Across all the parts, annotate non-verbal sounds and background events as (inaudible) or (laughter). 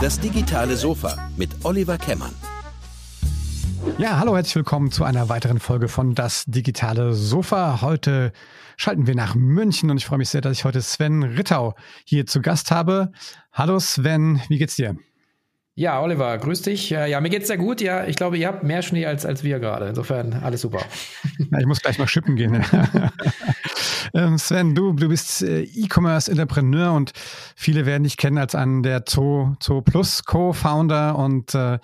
Das digitale Sofa mit Oliver Kemmern. Ja, hallo, herzlich willkommen zu einer weiteren Folge von Das digitale Sofa. Heute schalten wir nach München und ich freue mich sehr, dass ich heute Sven Rittau hier zu Gast habe. Hallo Sven, wie geht's dir? Ja, Oliver, grüß dich. Ja, mir geht's sehr gut. Ja, ich glaube, ihr habt mehr Schnee als, als wir gerade. Insofern alles super. Ja, ich muss gleich mal schippen gehen. (laughs) Ähm, Sven, du, du bist äh, E-Commerce-Entrepreneur und viele werden dich kennen als einen der Zoo, Zoo Plus Co-Founder. Und äh,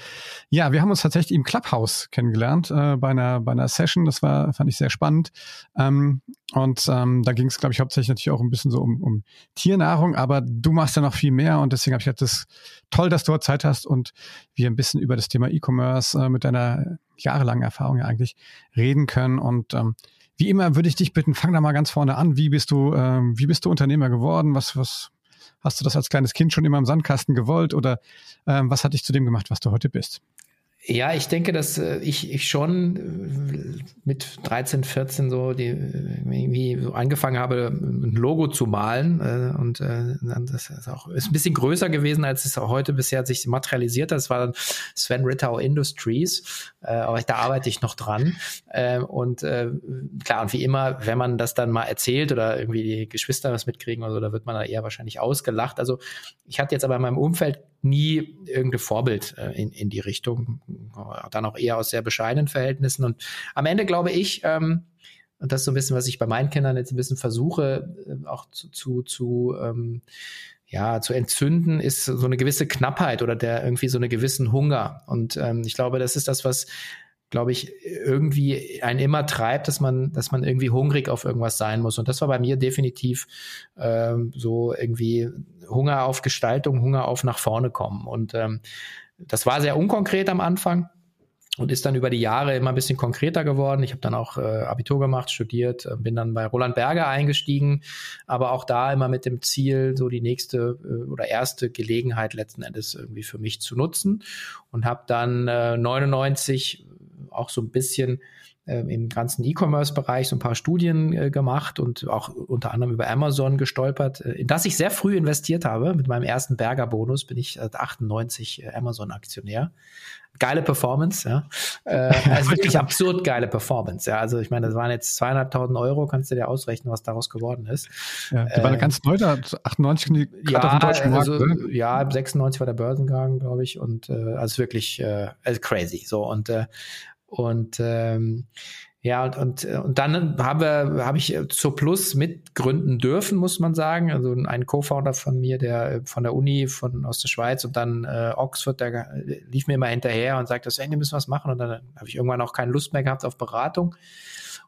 ja, wir haben uns tatsächlich im Clubhouse kennengelernt äh, bei, einer, bei einer Session. Das war, fand ich sehr spannend. Ähm, und ähm, da ging es, glaube ich, hauptsächlich natürlich auch ein bisschen so um, um Tiernahrung, aber du machst ja noch viel mehr und deswegen habe ich gedacht, das ist toll, dass du heute Zeit hast und wir ein bisschen über das Thema E-Commerce äh, mit deiner jahrelangen Erfahrung ja eigentlich reden können. Und ähm, wie immer würde ich dich bitten, fang da mal ganz vorne an. Wie bist du, ähm, wie bist du Unternehmer geworden? Was, was hast du das als kleines Kind schon immer im Sandkasten gewollt oder ähm, was hat dich zu dem gemacht, was du heute bist? Ja, ich denke, dass äh, ich, ich schon äh, mit 13, 14 so die irgendwie so angefangen habe, ein Logo zu malen. Äh, und das ist auch ist ein bisschen größer gewesen, als es auch heute bisher sich materialisiert hat. Das war dann Sven Rittau Industries, aber da arbeite ich noch dran. Und klar, und wie immer, wenn man das dann mal erzählt oder irgendwie die Geschwister was mitkriegen oder so, da wird man da eher wahrscheinlich ausgelacht. Also ich hatte jetzt aber in meinem Umfeld nie irgendein Vorbild äh, in, in die Richtung, dann auch eher aus sehr bescheidenen Verhältnissen. Und am Ende glaube ich, ähm, und das ist so ein bisschen, was ich bei meinen Kindern jetzt ein bisschen versuche, äh, auch zu, zu, zu ähm, ja, zu entzünden, ist so eine gewisse Knappheit oder der irgendwie so eine gewissen Hunger. Und ähm, ich glaube, das ist das, was glaube ich, irgendwie einen immer treibt, dass man, dass man irgendwie hungrig auf irgendwas sein muss. Und das war bei mir definitiv ähm, so irgendwie Hunger auf Gestaltung, Hunger auf nach vorne kommen. Und ähm, das war sehr unkonkret am Anfang und ist dann über die Jahre immer ein bisschen konkreter geworden. Ich habe dann auch äh, Abitur gemacht, studiert, äh, bin dann bei Roland Berger eingestiegen, aber auch da immer mit dem Ziel, so die nächste äh, oder erste Gelegenheit letzten Endes irgendwie für mich zu nutzen und habe dann äh, 99 auch so ein bisschen äh, im ganzen E-Commerce-Bereich so ein paar Studien äh, gemacht und auch unter anderem über Amazon gestolpert, äh, in das ich sehr früh investiert habe. Mit meinem ersten Berger-Bonus bin ich seit 98 äh, Amazon-Aktionär. Geile Performance, ja. Äh, (laughs) also wirklich absurd geile Performance, ja. Also ich meine, das waren jetzt zweieinhalbtausend Euro, kannst du dir ausrechnen, was daraus geworden ist. Ja, die waren äh, ganz neu, da 98 die ja, auf dem deutschen Markt, also, ne? Ja, 96 war der Börsengang, glaube ich, und äh, also wirklich äh, also crazy. So und äh, und ähm, ja, und, und, und dann habe, habe ich zur Plus mitgründen dürfen, muss man sagen. Also ein Co-Founder von mir, der von der Uni von aus der Schweiz und dann äh, Oxford, der lief mir immer hinterher und sagte, hey, wir müssen was machen. Und dann habe ich irgendwann auch keine Lust mehr gehabt auf Beratung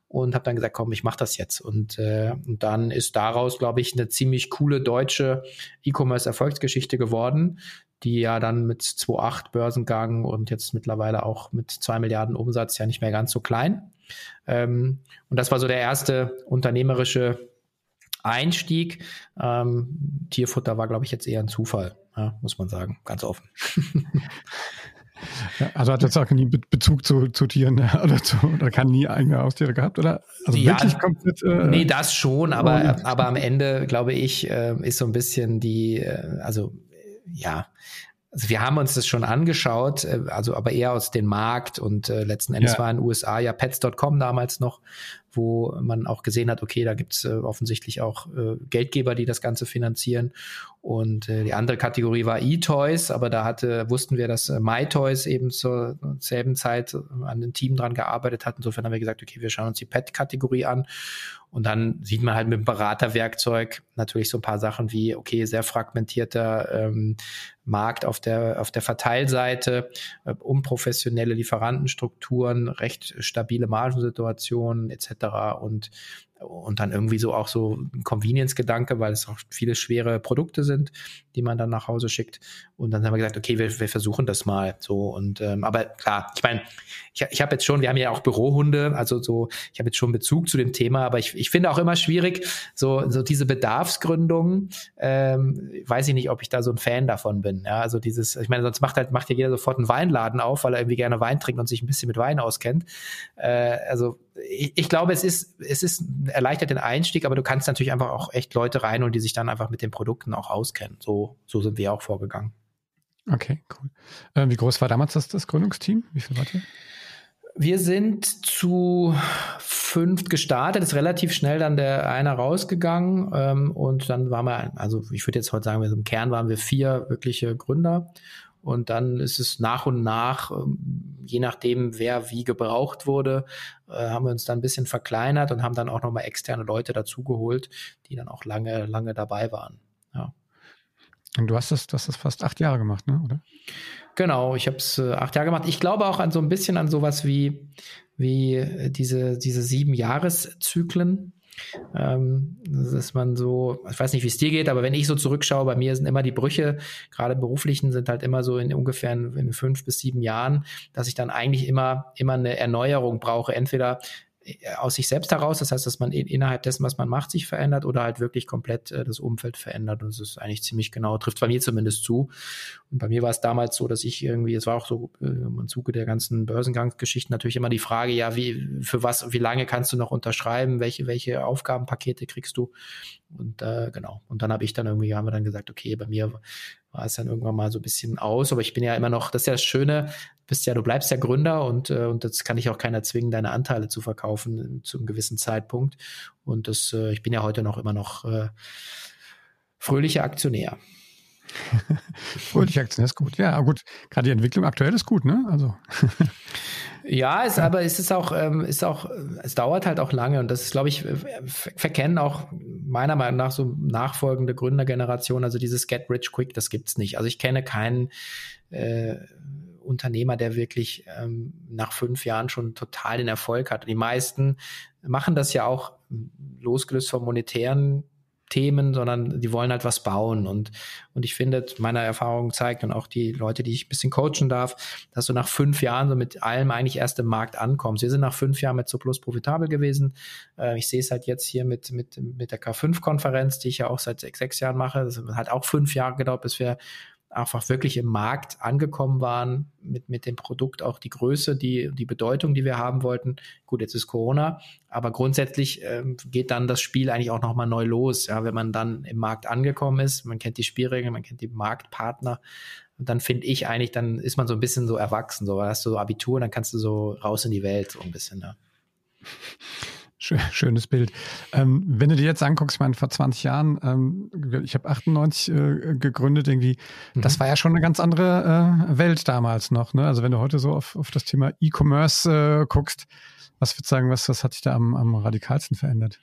und habe dann gesagt, komm, ich mache das jetzt. Und, äh, und dann ist daraus, glaube ich, eine ziemlich coole deutsche E-Commerce-Erfolgsgeschichte geworden, die ja dann mit 2,8 Börsengang und jetzt mittlerweile auch mit 2 Milliarden Umsatz ja nicht mehr ganz so klein. Ähm, und das war so der erste unternehmerische Einstieg. Ähm, Tierfutter war, glaube ich, jetzt eher ein Zufall, ja, muss man sagen, ganz offen. (laughs) Also hat jetzt auch nie Bezug zu, zu Tieren oder, zu, oder kann nie eigene Haustiere gehabt, oder? Also ja, wirklich komplett. Äh, nee, das schon, aber, aber am Ende, glaube ich, äh, ist so ein bisschen die, äh, also ja, also wir haben uns das schon angeschaut, äh, also aber eher aus dem Markt und äh, letzten Endes ja. war in den USA ja Pets.com damals noch, wo man auch gesehen hat, okay, da gibt's äh, offensichtlich auch äh, Geldgeber, die das Ganze finanzieren. Und äh, die andere Kategorie war E-Toys, aber da hatte, wussten wir, dass äh, MyToys eben zur selben Zeit an dem Team dran gearbeitet hat. Insofern haben wir gesagt, okay, wir schauen uns die Pet-Kategorie an. Und dann sieht man halt mit dem Beraterwerkzeug natürlich so ein paar Sachen wie, okay, sehr fragmentierter ähm, Markt auf der, auf der Verteilseite, äh, unprofessionelle Lieferantenstrukturen, recht stabile Margensituationen etc. Und und dann irgendwie so auch so ein Convenience-Gedanke, weil es auch viele schwere Produkte sind, die man dann nach Hause schickt. Und dann haben wir gesagt, okay, wir, wir versuchen das mal so. Und ähm, aber klar, ich meine, ich, ich habe jetzt schon, wir haben ja auch Bürohunde, also so, ich habe jetzt schon Bezug zu dem Thema, aber ich, ich finde auch immer schwierig, so, so diese Bedarfsgründung, ähm, weiß ich nicht, ob ich da so ein Fan davon bin. Ja, also dieses, ich meine, sonst macht halt, macht ja jeder sofort einen Weinladen auf, weil er irgendwie gerne Wein trinkt und sich ein bisschen mit Wein auskennt. Äh, also ich, ich glaube, es ist, es ist erleichtert den Einstieg, aber du kannst natürlich einfach auch echt Leute rein und die sich dann einfach mit den Produkten auch auskennen. So, so sind wir auch vorgegangen. Okay, cool. Äh, wie groß war damals das, das Gründungsteam? Wie viel wart ihr? Wir sind zu fünft gestartet, ist relativ schnell dann der einer rausgegangen ähm, und dann waren wir, also ich würde jetzt heute sagen, wir im Kern waren wir vier wirkliche Gründer und dann ist es nach und nach, ähm, je nachdem, wer wie gebraucht wurde, äh, haben wir uns dann ein bisschen verkleinert und haben dann auch nochmal externe Leute dazugeholt, die dann auch lange, lange dabei waren. Ja. Und du hast das, du hast das fast acht Jahre gemacht, ne? oder? Genau, ich habe es äh, acht Jahre gemacht. Ich glaube auch an so ein bisschen an sowas wie, wie äh, diese, diese sieben Jahreszyklen. Ähm, dass man so, ich weiß nicht, wie es dir geht, aber wenn ich so zurückschaue, bei mir sind immer die Brüche, gerade beruflichen, sind halt immer so in ungefähr in, in fünf bis sieben Jahren, dass ich dann eigentlich immer, immer eine Erneuerung brauche. Entweder aus sich selbst heraus, das heißt, dass man innerhalb dessen, was man macht, sich verändert oder halt wirklich komplett äh, das Umfeld verändert. Und es ist eigentlich ziemlich genau, trifft bei mir zumindest zu. Und bei mir war es damals so, dass ich irgendwie, es war auch so äh, im Zuge der ganzen Börsengangsgeschichten natürlich immer die Frage, ja, wie, für was, wie lange kannst du noch unterschreiben, welche, welche Aufgabenpakete kriegst du? Und äh, genau. Und dann habe ich dann irgendwie, haben wir dann gesagt, okay, bei mir war es dann irgendwann mal so ein bisschen aus. Aber ich bin ja immer noch, das ist ja das Schöne, bist ja, du bleibst ja Gründer und, äh, und das kann ich auch keiner zwingen, deine Anteile zu verkaufen zu einem gewissen Zeitpunkt. Und das, äh, ich bin ja heute noch immer noch äh, fröhlicher Aktionär. (laughs) fröhlicher Aktionär ist gut. Ja, gut. Gerade die Entwicklung aktuell ist gut, ne? Also. (laughs) Ja, es, aber es auch, ähm, ist auch, es dauert halt auch lange und das ist, glaube ich, verkennen auch meiner Meinung nach so nachfolgende Gründergeneration, also dieses Get Rich Quick, das gibt's nicht. Also ich kenne keinen äh, Unternehmer, der wirklich ähm, nach fünf Jahren schon total den Erfolg hat. Die meisten machen das ja auch losgelöst vom monetären Themen, sondern die wollen halt was bauen. Und, und ich finde, meine Erfahrung zeigt und auch die Leute, die ich ein bisschen coachen darf, dass du nach fünf Jahren so mit allem eigentlich erst im Markt ankommst. Wir sind nach fünf Jahren mit so plus profitabel gewesen. Äh, ich sehe es halt jetzt hier mit, mit, mit der K5-Konferenz, die ich ja auch seit sechs, sechs Jahren mache. Das hat auch fünf Jahre gedauert, bis wir einfach wirklich im Markt angekommen waren, mit, mit dem Produkt auch die Größe, die, die Bedeutung, die wir haben wollten. Gut, jetzt ist Corona, aber grundsätzlich ähm, geht dann das Spiel eigentlich auch nochmal neu los. Ja, wenn man dann im Markt angekommen ist, man kennt die Spielregeln, man kennt die Marktpartner, dann finde ich eigentlich, dann ist man so ein bisschen so erwachsen, so hast du so Abitur, dann kannst du so raus in die Welt, so ein bisschen, ja. (laughs) Schönes Bild. Ähm, wenn du dir jetzt anguckst, ich meine, vor 20 Jahren, ähm, ich habe 98 äh, gegründet, irgendwie, mhm. das war ja schon eine ganz andere äh, Welt damals noch. Ne? Also wenn du heute so auf, auf das Thema E-Commerce äh, guckst, was würdest du sagen, was, was hat sich da am, am radikalsten verändert?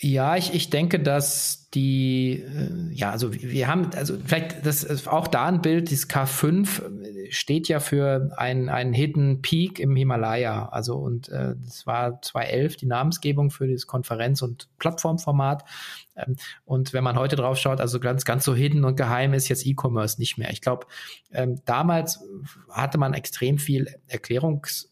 Ja, ich, ich denke, dass die, äh, ja, also wir haben, also vielleicht das ist auch da ein Bild, dieses K5 äh, steht ja für ein, einen Hidden Peak im Himalaya. Also und äh, das war 2011 die Namensgebung für dieses Konferenz- und Plattformformat. Ähm, und wenn man heute drauf schaut, also ganz, ganz so hidden und geheim ist jetzt E-Commerce nicht mehr. Ich glaube, ähm, damals hatte man extrem viel Erklärungs-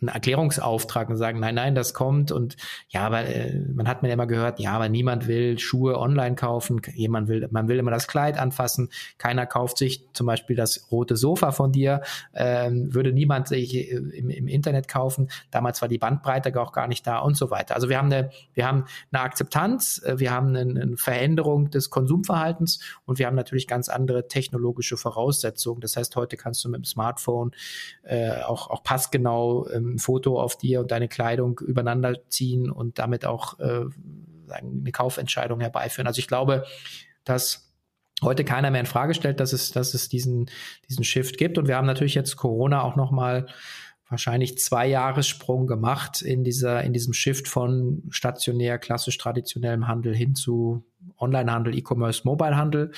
einen Erklärungsauftrag und sagen, nein, nein, das kommt und ja, aber äh, man hat mir immer gehört, ja, aber niemand will Schuhe online kaufen, jemand will, man will immer das Kleid anfassen, keiner kauft sich zum Beispiel das rote Sofa von dir, ähm, würde niemand sich äh, im, im Internet kaufen. Damals war die Bandbreite auch gar nicht da und so weiter. Also wir haben eine, wir haben eine Akzeptanz, äh, wir haben eine, eine Veränderung des Konsumverhaltens und wir haben natürlich ganz andere technologische Voraussetzungen. Das heißt, heute kannst du mit dem Smartphone äh, auch, auch passgenau ähm, ein Foto auf dir und deine Kleidung übereinander ziehen und damit auch äh, eine Kaufentscheidung herbeiführen. Also ich glaube, dass heute keiner mehr in Frage stellt, dass es, dass es diesen, diesen Shift gibt. Und wir haben natürlich jetzt Corona auch nochmal wahrscheinlich zwei Jahressprung gemacht in dieser, in diesem Shift von stationär, klassisch traditionellem Handel hin zu Onlinehandel, E-Commerce, Mobile-Handel.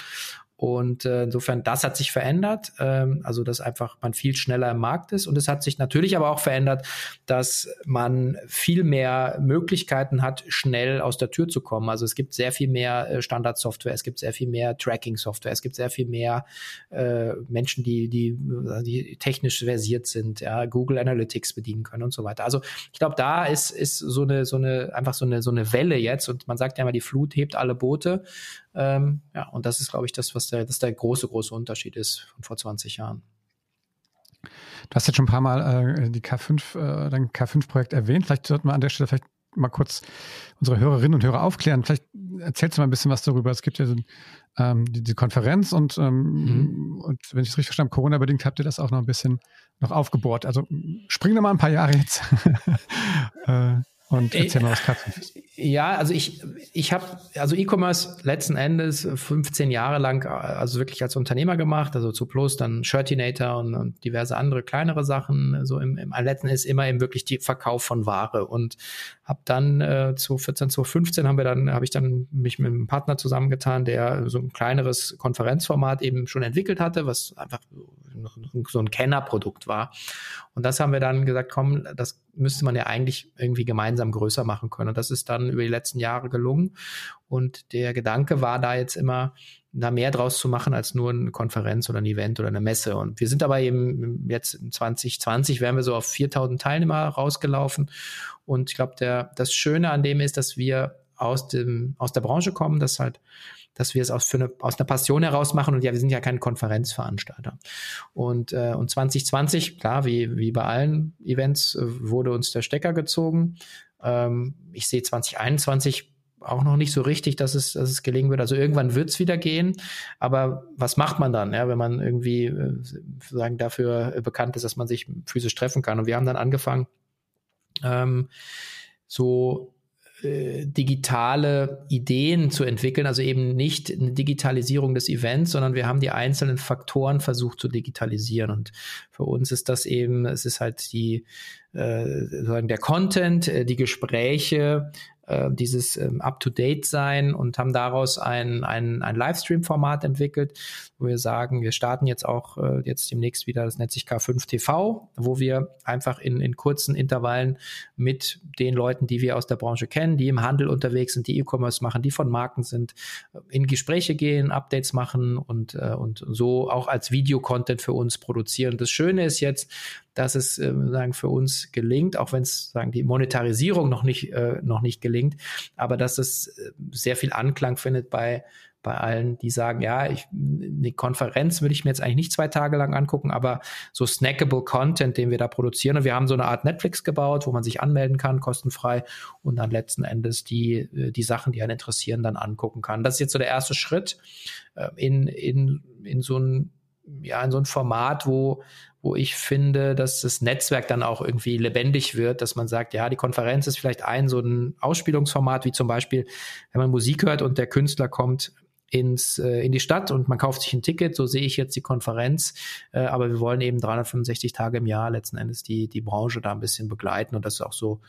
Und äh, insofern, das hat sich verändert, ähm, also dass einfach man viel schneller im Markt ist. Und es hat sich natürlich aber auch verändert, dass man viel mehr Möglichkeiten hat, schnell aus der Tür zu kommen. Also es gibt sehr viel mehr äh, Standardsoftware, es gibt sehr viel mehr Tracking-Software, es gibt sehr viel mehr äh, Menschen, die, die, die technisch versiert sind, ja, Google Analytics bedienen können und so weiter. Also ich glaube, da ist, ist so eine, so eine, einfach so eine, so eine Welle jetzt. Und man sagt ja immer, die Flut hebt alle Boote. Ähm, ja, und das ist, glaube ich, das, was der, das der große, große Unterschied ist von vor 20 Jahren. Du hast jetzt schon ein paar Mal äh, die K5, äh, dein K5-Projekt erwähnt. Vielleicht sollten wir an der Stelle vielleicht mal kurz unsere Hörerinnen und Hörer aufklären. Vielleicht erzählst du mal ein bisschen was darüber. Es gibt ja so, ähm, die, die, Konferenz und, ähm, mhm. und wenn ich es richtig verstanden habe, Corona-bedingt habt ihr das auch noch ein bisschen noch aufgebohrt. Also spring noch mal ein paar Jahre jetzt. (laughs) äh, und äh, erzähl mal was Katzenfisch. Ja, also ich, ich habe also E-Commerce letzten Endes 15 Jahre lang also wirklich als Unternehmer gemacht, also zu Plus, dann Shirtinator und, und diverse andere kleinere Sachen. So im, im letzten ist immer eben wirklich die Verkauf von Ware und habe dann äh, 2014, 2015 haben wir dann habe ich dann mich mit einem Partner zusammengetan, der so ein kleineres Konferenzformat eben schon entwickelt hatte, was einfach so ein Kennerprodukt war. Und das haben wir dann gesagt, komm, das müsste man ja eigentlich irgendwie gemeinsam größer machen können. Und das ist dann über die letzten Jahre gelungen. Und der Gedanke war da jetzt immer, da mehr draus zu machen als nur eine Konferenz oder ein Event oder eine Messe. Und wir sind aber eben jetzt in 2020 wären wir so auf 4000 Teilnehmer rausgelaufen. Und ich glaube, das Schöne an dem ist, dass wir aus dem, aus der Branche kommen, dass halt dass wir es aus, für eine, aus einer Passion heraus machen und ja, wir sind ja kein Konferenzveranstalter. Und, äh, und 2020, klar, wie, wie bei allen Events, äh, wurde uns der Stecker gezogen. Ähm, ich sehe 2021 auch noch nicht so richtig, dass es, dass es gelingen wird. Also irgendwann wird es wieder gehen. Aber was macht man dann, ja, wenn man irgendwie äh, sagen dafür bekannt ist, dass man sich physisch treffen kann? Und wir haben dann angefangen, ähm, so äh, digitale Ideen zu entwickeln, also eben nicht eine Digitalisierung des Events, sondern wir haben die einzelnen Faktoren versucht zu digitalisieren. Und für uns ist das eben, es ist halt die, äh, sozusagen der Content, äh, die Gespräche, äh, dieses ähm, Up-to-Date sein und haben daraus ein, ein, ein Livestream-Format entwickelt, wo wir sagen, wir starten jetzt auch äh, jetzt demnächst wieder, das nennt sich K5 TV, wo wir einfach in, in kurzen Intervallen mit den Leuten, die wir aus der Branche kennen, die im Handel unterwegs sind, die E-Commerce machen, die von Marken sind, in Gespräche gehen, Updates machen und, äh, und so auch als Videocontent für uns produzieren. Das Schöne ist jetzt, dass es äh, sagen für uns gelingt, auch wenn es die Monetarisierung noch nicht äh, noch nicht gelingt, aber dass es äh, sehr viel Anklang findet bei bei allen, die sagen, ja, ich, eine Konferenz würde ich mir jetzt eigentlich nicht zwei Tage lang angucken, aber so snackable Content, den wir da produzieren. Und wir haben so eine Art Netflix gebaut, wo man sich anmelden kann, kostenfrei und dann letzten Endes die, äh, die Sachen, die einen interessieren, dann angucken kann. Das ist jetzt so der erste Schritt äh, in, in, in so ein, ja, in so ein Format, wo, wo ich finde, dass das Netzwerk dann auch irgendwie lebendig wird, dass man sagt, ja, die Konferenz ist vielleicht ein so ein Ausspielungsformat, wie zum Beispiel, wenn man Musik hört und der Künstler kommt ins, äh, in die Stadt und man kauft sich ein Ticket, so sehe ich jetzt die Konferenz, äh, aber wir wollen eben 365 Tage im Jahr letzten Endes die, die Branche da ein bisschen begleiten und das ist auch so,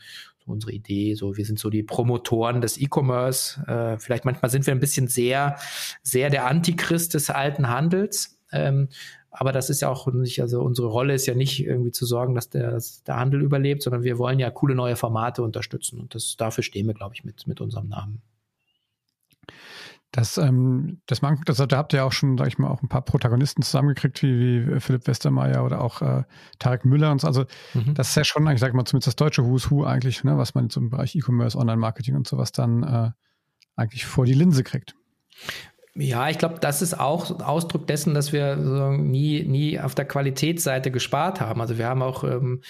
so unsere Idee, so wir sind so die Promotoren des E-Commerce, äh, vielleicht manchmal sind wir ein bisschen sehr, sehr der Antichrist des alten Handels, ähm, aber das ist ja auch nicht, also unsere Rolle ist ja nicht irgendwie zu sorgen, dass der, dass der Handel überlebt, sondern wir wollen ja coole neue Formate unterstützen. Und das, dafür stehen wir, glaube ich, mit, mit unserem Namen. Das, ähm, das, man, das, da habt ihr auch schon, sag ich mal, auch ein paar Protagonisten zusammengekriegt, wie, wie Philipp Westermeier oder auch äh, Tarek Müller und so. Also mhm. das ist ja schon, ich sag mal, zumindest das deutsche Who's Who eigentlich, ne, was man jetzt im Bereich E-Commerce, Online-Marketing und sowas dann äh, eigentlich vor die Linse kriegt. Ja, ich glaube, das ist auch Ausdruck dessen, dass wir nie, nie auf der Qualitätsseite gespart haben. Also wir haben auch, ähm,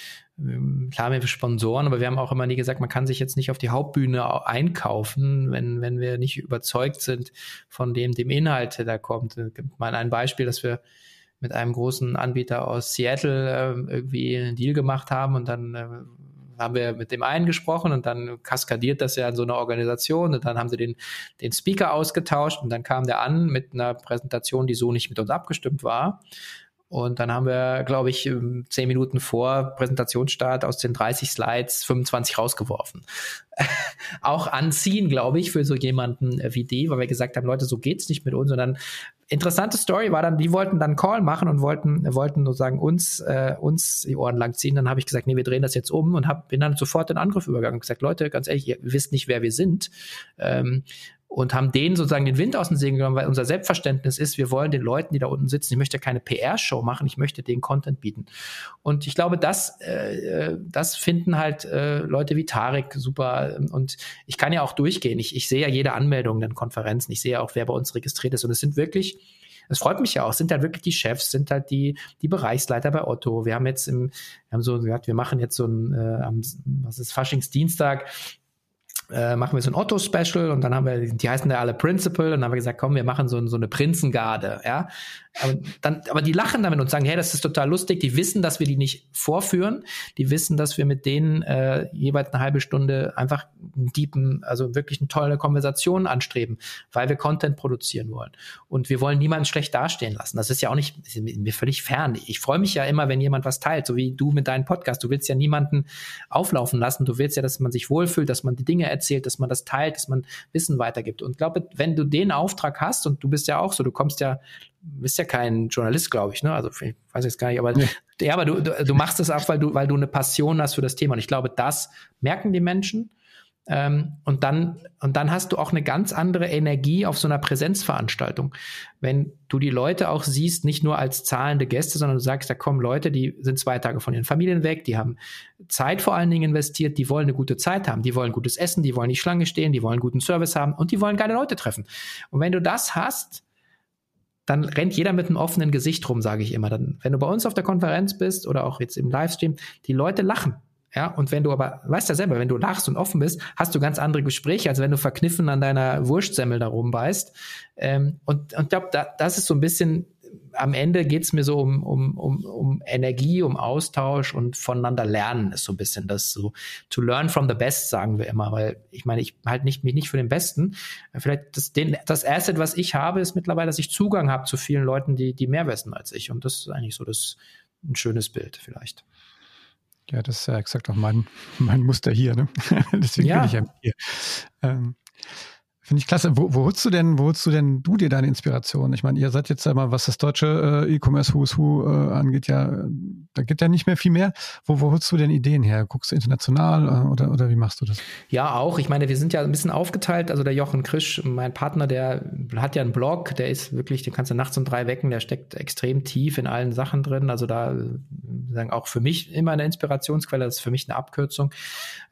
klar, wir haben Sponsoren, aber wir haben auch immer nie gesagt, man kann sich jetzt nicht auf die Hauptbühne einkaufen, wenn, wenn wir nicht überzeugt sind von dem, dem Inhalt, der da kommt. Es gibt mal ein Beispiel, dass wir mit einem großen Anbieter aus Seattle äh, irgendwie einen Deal gemacht haben und dann äh, haben wir mit dem einen gesprochen und dann kaskadiert das ja in so einer Organisation und dann haben sie den, den Speaker ausgetauscht und dann kam der an mit einer Präsentation, die so nicht mit uns abgestimmt war. Und dann haben wir, glaube ich, ähm, zehn Minuten vor Präsentationsstart aus den 30 Slides 25 rausgeworfen. (laughs) Auch anziehen, glaube ich, für so jemanden wie die, weil wir gesagt haben, Leute, so geht's nicht mit uns. Und dann interessante Story war dann, die wollten dann Call machen und wollten, wollten sozusagen uns, äh, uns die Ohren lang ziehen. Dann habe ich gesagt, nee, wir drehen das jetzt um und hab, bin dann sofort in Angriff übergegangen und gesagt, Leute, ganz ehrlich, ihr wisst nicht, wer wir sind. Ähm, und haben denen sozusagen den Wind aus den Segeln genommen, weil unser Selbstverständnis ist, wir wollen den Leuten, die da unten sitzen, ich möchte keine PR-Show machen, ich möchte den Content bieten. Und ich glaube, das, äh, das finden halt äh, Leute wie Tarek super. Und ich kann ja auch durchgehen. Ich, ich sehe ja jede Anmeldung in den Konferenzen. Ich sehe ja auch, wer bei uns registriert ist. Und es sind wirklich es freut mich ja auch, sind halt wirklich die Chefs, sind halt die, die Bereichsleiter bei Otto. Wir haben jetzt im, wir haben so gesagt, wir machen jetzt so ein, äh, was ist Faschingsdienstag, äh, machen wir so ein Otto-Special und dann haben wir, die heißen ja alle Principal und dann haben wir gesagt, komm, wir machen so, so eine Prinzengarde, ja. Aber, dann, aber die lachen damit und sagen, hey, das ist total lustig. Die wissen, dass wir die nicht vorführen. Die wissen, dass wir mit denen äh, jeweils eine halbe Stunde einfach einen deepen, also wirklich eine tolle Konversation anstreben, weil wir Content produzieren wollen. Und wir wollen niemanden schlecht dastehen lassen. Das ist ja auch nicht mir völlig fern. Ich freue mich ja immer, wenn jemand was teilt, so wie du mit deinem Podcast. Du willst ja niemanden auflaufen lassen. Du willst ja, dass man sich wohlfühlt, dass man die Dinge erzählt, dass man das teilt, dass man Wissen weitergibt. Und glaube, wenn du den Auftrag hast und du bist ja auch so, du kommst ja, bist ja kein Journalist, glaube ich, ne? Also ich weiß jetzt gar nicht, aber ja, aber du, du, du machst es auch, weil du, weil du eine Passion hast für das Thema. Und ich glaube, das merken die Menschen. Ähm, und dann, und dann hast du auch eine ganz andere Energie auf so einer Präsenzveranstaltung. Wenn du die Leute auch siehst, nicht nur als zahlende Gäste, sondern du sagst, da kommen Leute, die sind zwei Tage von ihren Familien weg, die haben Zeit vor allen Dingen investiert, die wollen eine gute Zeit haben, die wollen gutes Essen, die wollen nicht Schlange stehen, die wollen guten Service haben und die wollen geile Leute treffen. Und wenn du das hast, dann rennt jeder mit einem offenen Gesicht rum, sage ich immer. Dann, wenn du bei uns auf der Konferenz bist oder auch jetzt im Livestream, die Leute lachen. Ja, und wenn du aber, weißt ja selber, wenn du lachst und offen bist, hast du ganz andere Gespräche, als wenn du verkniffen an deiner Wurstsemmel da rumbeißt. Ähm, und, ich glaube, da, das ist so ein bisschen, am Ende geht's mir so um, um, um, um Energie, um Austausch und voneinander lernen ist so ein bisschen das so, to learn from the best, sagen wir immer, weil ich meine, ich halte nicht, mich nicht für den Besten. Vielleicht das, den, das Asset, was ich habe, ist mittlerweile, dass ich Zugang habe zu vielen Leuten, die, die mehr wissen als ich. Und das ist eigentlich so das, ein schönes Bild vielleicht. Ja, das ist ja exakt auch mein, mein Muster hier. Ne? (laughs) Deswegen ja. bin ich ja hier. Ähm, Finde ich klasse. Wo, wo holst du denn, wo holst du denn du dir deine Inspiration? Ich meine, ihr seid jetzt einmal, was das deutsche äh, E-Commerce Who's Who äh, angeht, ja, da geht ja nicht mehr viel mehr. Wo, wo holst du denn Ideen her? Guckst du international äh, oder, oder wie machst du das? Ja, auch. Ich meine, wir sind ja ein bisschen aufgeteilt. Also der Jochen Krisch, mein Partner, der hat ja einen Blog, der ist wirklich, den kannst du nachts um drei wecken, der steckt extrem tief in allen Sachen drin. Also da sagen auch für mich immer eine Inspirationsquelle, das ist für mich eine Abkürzung.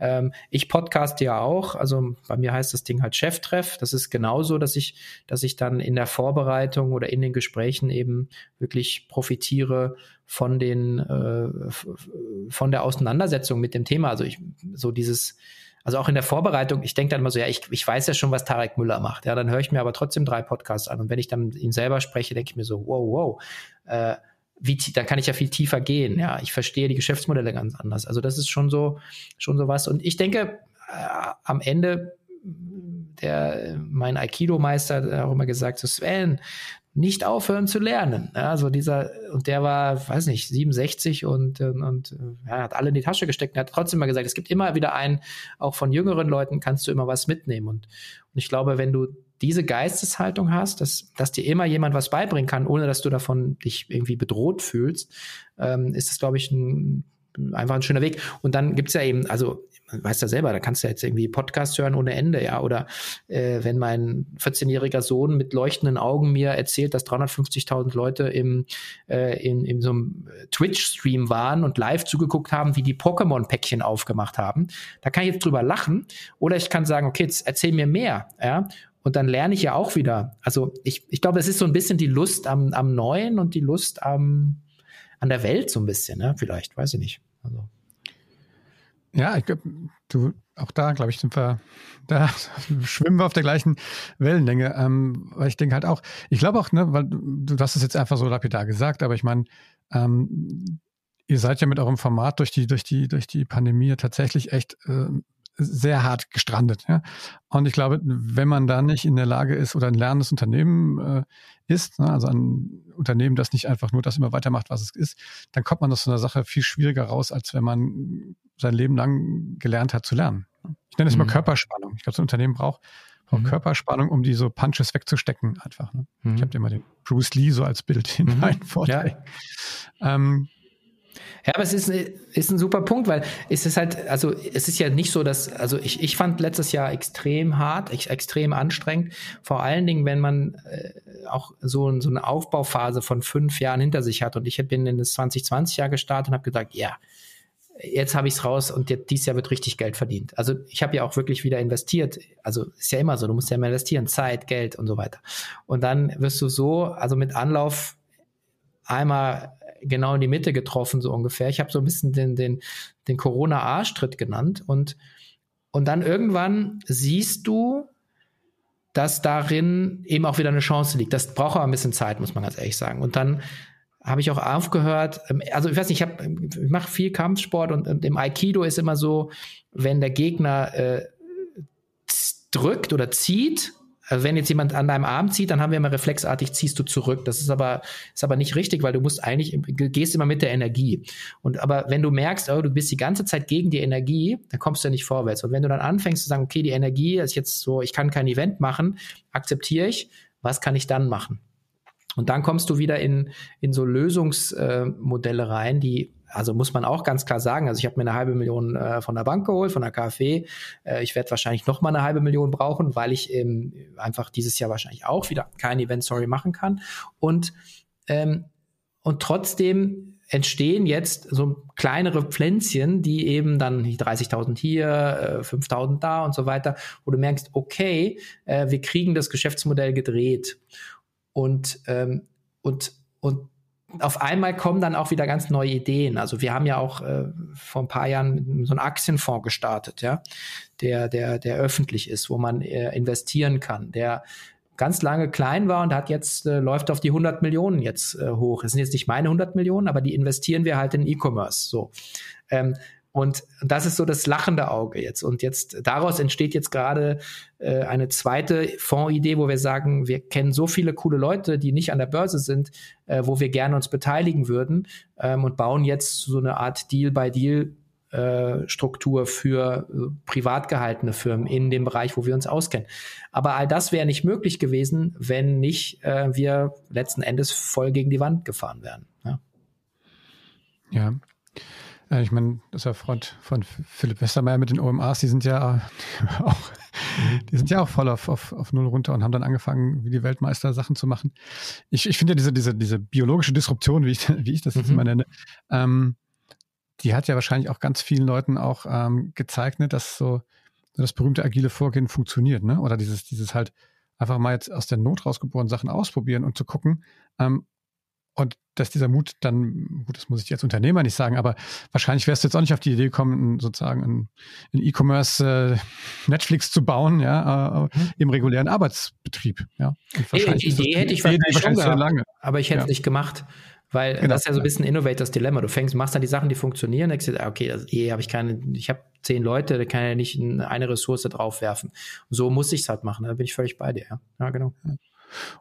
Ähm, ich podcaste ja auch. Also bei mir heißt das Ding halt Cheftreff. Chef. Das ist genauso, dass ich, dass ich dann in der Vorbereitung oder in den Gesprächen eben wirklich profitiere von den, äh, von der Auseinandersetzung mit dem Thema. Also ich, so dieses, also auch in der Vorbereitung, ich denke dann immer so, ja, ich, ich weiß ja schon, was Tarek Müller macht. Ja, dann höre ich mir aber trotzdem drei Podcasts an. Und wenn ich dann ihn selber spreche, denke ich mir so, wow, wow, äh, wie, dann kann ich ja viel tiefer gehen. Ja, ich verstehe die Geschäftsmodelle ganz anders. Also das ist schon so, schon so was. Und ich denke, äh, am Ende der, mein Aikido-Meister hat auch immer gesagt, so Sven, nicht aufhören zu lernen. Also dieser, und der war, weiß nicht, 67 und, und ja, hat alle in die Tasche gesteckt und hat trotzdem mal gesagt, es gibt immer wieder einen, auch von jüngeren Leuten kannst du immer was mitnehmen. Und, und ich glaube, wenn du diese Geisteshaltung hast, dass, dass dir immer jemand was beibringen kann, ohne dass du davon dich irgendwie bedroht fühlst, ähm, ist das, glaube ich, ein, einfach ein schöner Weg. Und dann gibt's ja eben, also weißt ja selber, da kannst du jetzt irgendwie Podcast hören ohne Ende, ja. Oder äh, wenn mein 14-jähriger Sohn mit leuchtenden Augen mir erzählt, dass 350.000 Leute im, äh, in, in so einem Twitch-Stream waren und live zugeguckt haben, wie die Pokémon-Päckchen aufgemacht haben, da kann ich jetzt drüber lachen. Oder ich kann sagen, okay, jetzt erzähl mir mehr, ja. Und dann lerne ich ja auch wieder. Also ich, ich glaube, es ist so ein bisschen die Lust am, am Neuen und die Lust am, an der Welt so ein bisschen, ne? Vielleicht, weiß ich nicht. Also. Ja, ich du, auch da, glaube ich, sind wir, da (laughs) schwimmen wir auf der gleichen Wellenlänge. Ähm, weil ich denke halt auch, ich glaube auch, ne, weil du, du hast es jetzt einfach so lapidar gesagt, aber ich meine, ähm, ihr seid ja mit eurem Format durch die, durch die, durch die Pandemie tatsächlich echt äh, sehr hart gestrandet. Ja? Und ich glaube, wenn man da nicht in der Lage ist oder ein lernendes Unternehmen äh, ist, ne, also ein Unternehmen, das nicht einfach nur das immer weitermacht, was es ist, dann kommt man aus so einer Sache viel schwieriger raus, als wenn man sein Leben lang gelernt hat zu lernen. Ich nenne es mhm. mal Körperspannung. Ich glaube, so ein Unternehmen braucht, braucht mhm. Körperspannung, um die so Punches wegzustecken einfach. Ne? Mhm. Ich habe dir mal den Bruce Lee so als Bild (laughs) in mhm. Ja. Ähm, ja, aber es ist, ist ein super Punkt, weil es ist halt, also es ist ja nicht so, dass, also ich, ich fand letztes Jahr extrem hart, extrem anstrengend, vor allen Dingen, wenn man äh, auch so, so eine Aufbauphase von fünf Jahren hinter sich hat und ich bin in das 2020-Jahr gestartet und habe gesagt, ja, jetzt habe ich es raus und jetzt, dieses Jahr wird richtig Geld verdient. Also ich habe ja auch wirklich wieder investiert. Also ist ja immer so, du musst ja immer investieren, Zeit, Geld und so weiter. Und dann wirst du so, also mit Anlauf einmal genau in die Mitte getroffen, so ungefähr. Ich habe so ein bisschen den, den, den Corona-Arschtritt genannt und Und dann irgendwann siehst du, dass darin eben auch wieder eine Chance liegt. Das braucht aber ein bisschen Zeit, muss man ganz ehrlich sagen. Und dann habe ich auch aufgehört. Ähm, also ich weiß nicht, ich, ich mache viel Kampfsport und, und im Aikido ist immer so, wenn der Gegner äh, drückt oder zieht, also wenn jetzt jemand an deinem Arm zieht, dann haben wir immer reflexartig ziehst du zurück. Das ist aber, ist aber nicht richtig, weil du musst eigentlich, gehst immer mit der Energie. Und aber wenn du merkst, oh, du bist die ganze Zeit gegen die Energie, dann kommst du ja nicht vorwärts. Und wenn du dann anfängst zu sagen, okay, die Energie ist jetzt so, ich kann kein Event machen, akzeptiere ich, was kann ich dann machen? Und dann kommst du wieder in, in so Lösungsmodelle äh, rein, die also muss man auch ganz klar sagen, also ich habe mir eine halbe Million äh, von der Bank geholt, von der KfW. Äh, ich werde wahrscheinlich noch mal eine halbe Million brauchen, weil ich ähm, einfach dieses Jahr wahrscheinlich auch wieder kein Event Story machen kann. Und, ähm, und trotzdem entstehen jetzt so kleinere Pflänzchen, die eben dann 30.000 hier, äh, 5.000 da und so weiter, wo du merkst, okay, äh, wir kriegen das Geschäftsmodell gedreht. Und, ähm, und, und auf einmal kommen dann auch wieder ganz neue Ideen. Also wir haben ja auch äh, vor ein paar Jahren so einen Aktienfonds gestartet, ja, der, der, der öffentlich ist, wo man äh, investieren kann, der ganz lange klein war und hat jetzt äh, läuft auf die 100 Millionen jetzt äh, hoch. Es sind jetzt nicht meine 100 Millionen, aber die investieren wir halt in E-Commerce. So. Ähm, und das ist so das lachende Auge jetzt. Und jetzt daraus entsteht jetzt gerade äh, eine zweite Fondsidee, wo wir sagen, wir kennen so viele coole Leute, die nicht an der Börse sind, äh, wo wir gerne uns beteiligen würden ähm, und bauen jetzt so eine Art Deal-by-Deal äh, Struktur für äh, privat gehaltene Firmen in dem Bereich, wo wir uns auskennen. Aber all das wäre nicht möglich gewesen, wenn nicht äh, wir letzten Endes voll gegen die Wand gefahren wären. Ja. ja. Äh, ich meine, das ist ja Freund von Philipp Westermeier mit den OMAs, die sind ja (laughs) auch, die sind ja auch voll auf, auf, auf Null runter und haben dann angefangen, wie die Weltmeister Sachen zu machen. Ich, ich finde ja diese, diese, diese biologische Disruption, wie ich, (laughs) wie ich das jetzt mhm. immer nenne, ähm, die hat ja wahrscheinlich auch ganz vielen Leuten auch ähm, gezeigt, ne, dass so das berühmte agile Vorgehen funktioniert, ne? Oder dieses, dieses halt einfach mal jetzt aus der Not rausgeboren Sachen ausprobieren und zu gucken, ähm, und dass dieser Mut dann, gut, das muss ich als Unternehmer nicht sagen, aber wahrscheinlich wärst du jetzt auch nicht auf die Idee gekommen, sozusagen ein, ein E-Commerce äh, Netflix zu bauen, ja, äh, mhm. im regulären Arbeitsbetrieb. Ja. Die Idee hätte ich wahrscheinlich schon gehabt, aber ich hätte es nicht gemacht. Weil genau. das ist ja so ein bisschen Innovators Dilemma. Du fängst, machst dann die Sachen, die funktionieren, denkst dir, okay, also, eh habe ich keine, ich habe zehn Leute, da kann ja nicht eine Ressource draufwerfen. so muss ich es halt machen. Da bin ich völlig bei dir. Ja, ja genau. Ja.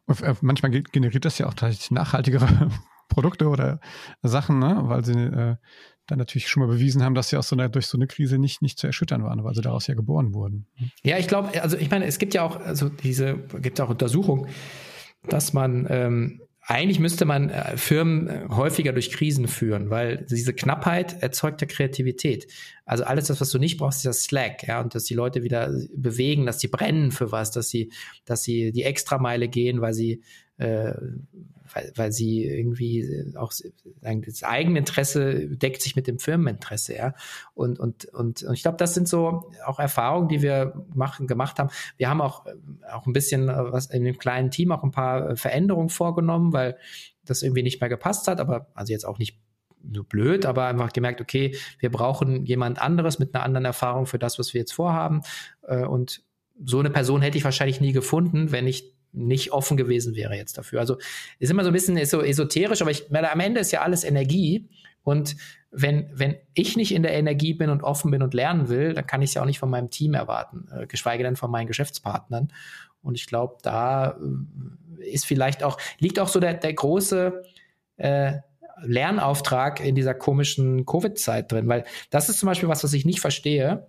Und äh, manchmal generiert das ja auch tatsächlich nachhaltigere (laughs) Produkte oder Sachen, ne? weil sie äh, dann natürlich schon mal bewiesen haben, dass sie aus so einer, durch so eine Krise nicht, nicht zu erschüttern waren, weil sie daraus ja geboren wurden. Ja, ich glaube, also ich meine, es gibt ja auch, also diese, gibt auch Untersuchungen, dass man ähm, eigentlich müsste man äh, Firmen äh, häufiger durch Krisen führen, weil diese Knappheit erzeugt ja Kreativität. Also alles das, was du nicht brauchst, ist das Slack, ja, und dass die Leute wieder bewegen, dass sie brennen für was, dass sie, dass sie die Extrameile gehen, weil sie äh, weil, weil sie irgendwie auch sagen, das Eigeninteresse deckt sich mit dem Firmeninteresse, ja. Und, und, und, und ich glaube, das sind so auch Erfahrungen, die wir machen, gemacht haben. Wir haben auch, auch ein bisschen was in dem kleinen Team auch ein paar Veränderungen vorgenommen, weil das irgendwie nicht mehr gepasst hat, aber also jetzt auch nicht so blöd, aber einfach gemerkt, okay, wir brauchen jemand anderes mit einer anderen Erfahrung für das, was wir jetzt vorhaben. Äh, und so eine Person hätte ich wahrscheinlich nie gefunden, wenn ich nicht offen gewesen wäre jetzt dafür. Also ist immer so ein bisschen esoterisch, aber ich, am Ende ist ja alles Energie. Und wenn, wenn ich nicht in der Energie bin und offen bin und lernen will, dann kann ich es ja auch nicht von meinem Team erwarten, äh, geschweige denn von meinen Geschäftspartnern. Und ich glaube, da äh, ist vielleicht auch, liegt auch so der, der große äh, Lernauftrag in dieser komischen Covid-Zeit drin, weil das ist zum Beispiel was, was ich nicht verstehe